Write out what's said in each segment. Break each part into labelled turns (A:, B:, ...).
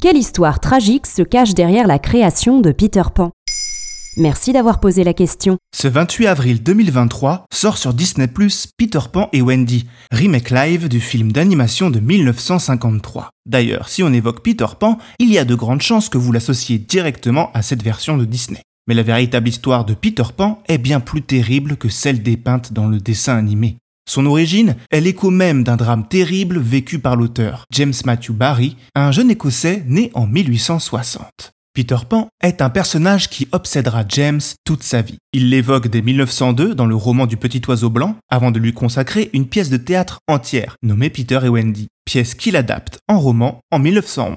A: Quelle histoire tragique se cache derrière la création de Peter Pan Merci d'avoir posé la question.
B: Ce 28 avril 2023 sort sur Disney Peter Pan et Wendy, remake live du film d'animation de 1953. D'ailleurs, si on évoque Peter Pan, il y a de grandes chances que vous l'associez directement à cette version de Disney. Mais la véritable histoire de Peter Pan est bien plus terrible que celle dépeinte dans le dessin animé. Son origine est l'écho même d'un drame terrible vécu par l'auteur, James Matthew Barry, un jeune Écossais né en 1860. Peter Pan est un personnage qui obsédera James toute sa vie. Il l'évoque dès 1902 dans le roman du Petit Oiseau Blanc, avant de lui consacrer une pièce de théâtre entière, nommée Peter et Wendy, pièce qu'il adapte en roman en 1911.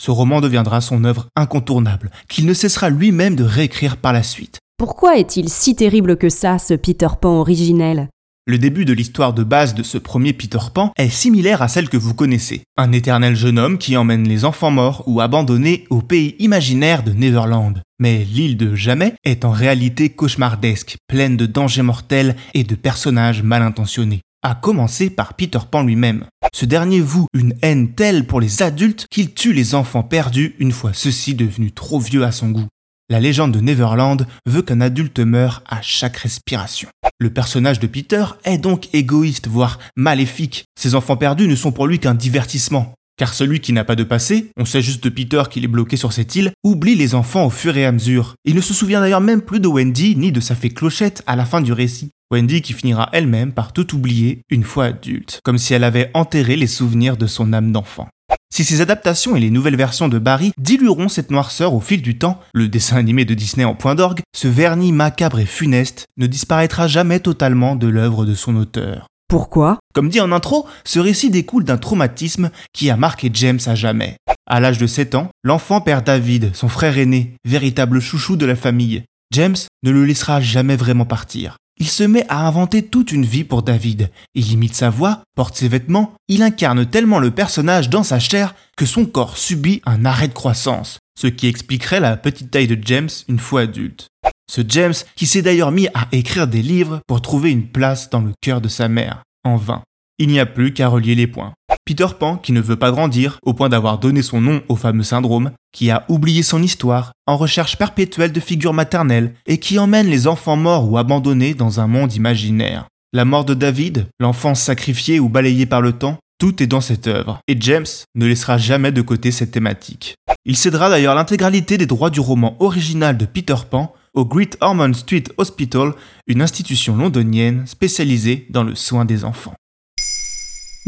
B: Ce roman deviendra son œuvre incontournable, qu'il ne cessera lui-même de réécrire par la suite.
A: Pourquoi est-il si terrible que ça, ce Peter Pan originel?
B: Le début de l'histoire de base de ce premier Peter Pan est similaire à celle que vous connaissez. Un éternel jeune homme qui emmène les enfants morts ou abandonnés au pays imaginaire de Neverland. Mais l'île de Jamais est en réalité cauchemardesque, pleine de dangers mortels et de personnages mal intentionnés. À commencer par Peter Pan lui-même. Ce dernier voue une haine telle pour les adultes qu'il tue les enfants perdus une fois ceux-ci devenus trop vieux à son goût. La légende de Neverland veut qu'un adulte meure à chaque respiration. Le personnage de Peter est donc égoïste, voire maléfique. Ses enfants perdus ne sont pour lui qu'un divertissement. Car celui qui n'a pas de passé, on sait juste de Peter qu'il est bloqué sur cette île, oublie les enfants au fur et à mesure. Il ne se souvient d'ailleurs même plus de Wendy ni de sa fée Clochette à la fin du récit. Wendy qui finira elle-même par tout oublier une fois adulte, comme si elle avait enterré les souvenirs de son âme d'enfant. Si ces adaptations et les nouvelles versions de Barry dilueront cette noirceur au fil du temps, le dessin animé de Disney en point d'orgue, ce vernis macabre et funeste ne disparaîtra jamais totalement de l'œuvre de son auteur.
A: Pourquoi?
B: Comme dit en intro, ce récit découle d'un traumatisme qui a marqué James à jamais. À l'âge de 7 ans, l'enfant perd David, son frère aîné, véritable chouchou de la famille. James ne le laissera jamais vraiment partir. Il se met à inventer toute une vie pour David. Il imite sa voix, porte ses vêtements, il incarne tellement le personnage dans sa chair que son corps subit un arrêt de croissance, ce qui expliquerait la petite taille de James une fois adulte. Ce James qui s'est d'ailleurs mis à écrire des livres pour trouver une place dans le cœur de sa mère, en vain. Il n'y a plus qu'à relier les points. Peter Pan, qui ne veut pas grandir, au point d'avoir donné son nom au fameux syndrome, qui a oublié son histoire, en recherche perpétuelle de figures maternelles, et qui emmène les enfants morts ou abandonnés dans un monde imaginaire. La mort de David, l'enfance sacrifiée ou balayée par le temps, tout est dans cette œuvre, et James ne laissera jamais de côté cette thématique. Il cédera d'ailleurs l'intégralité des droits du roman original de Peter Pan au Great Ormond Street Hospital, une institution londonienne spécialisée dans le soin des enfants.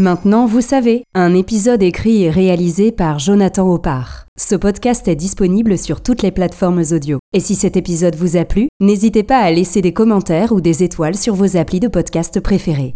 A: Maintenant, vous savez, un épisode écrit et réalisé par Jonathan Oppard. Ce podcast est disponible sur toutes les plateformes audio. Et si cet épisode vous a plu, n'hésitez pas à laisser des commentaires ou des étoiles sur vos applis de podcast préférés.